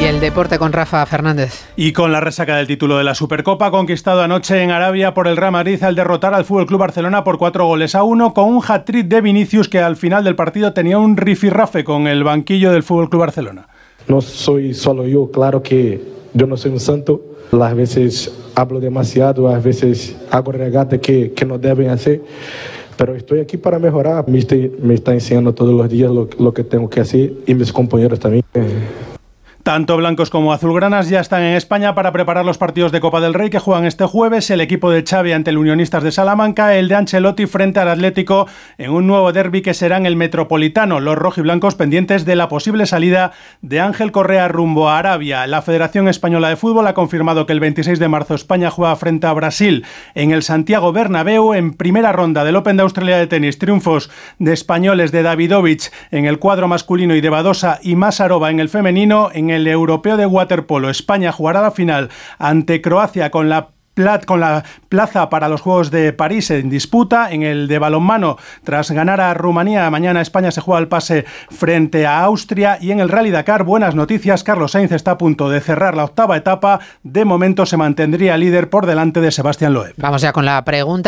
Y el deporte con Rafa Fernández. Y con la resaca del título de la Supercopa, conquistado anoche en Arabia por el Real Madrid al derrotar al Fútbol Club Barcelona por cuatro goles a uno, con un hat-trick de Vinicius que al final del partido tenía un rifirrafe con el banquillo del Fútbol Club Barcelona. No soy solo yo, claro que yo no soy un santo. Las veces hablo demasiado, a veces hago regates que, que no deben hacer pero estoy aquí para mejorar. Me, me está enseñando todos los días lo, lo, que tengo que hacer y mis compañeros también. Tanto blancos como azulgranas ya están en España para preparar los partidos de Copa del Rey que juegan este jueves. El equipo de Xavi ante el Unionistas de Salamanca, el de Ancelotti frente al Atlético en un nuevo derby que será el Metropolitano. Los rojiblancos pendientes de la posible salida de Ángel Correa rumbo a Arabia. La Federación Española de Fútbol ha confirmado que el 26 de marzo España juega frente a Brasil en el Santiago Bernabéu en primera ronda del Open de Australia de tenis. Triunfos de españoles de Davidovich en el cuadro masculino y de Badosa y Masarova en el femenino. En el europeo de waterpolo, España jugará la final ante Croacia con la con la plaza para los Juegos de París en disputa. En el de balonmano, tras ganar a Rumanía, mañana España se juega el pase frente a Austria. Y en el Rally Dakar, buenas noticias, Carlos Sainz está a punto de cerrar la octava etapa. De momento se mantendría líder por delante de Sebastián Loeb. Vamos ya con la pregunta.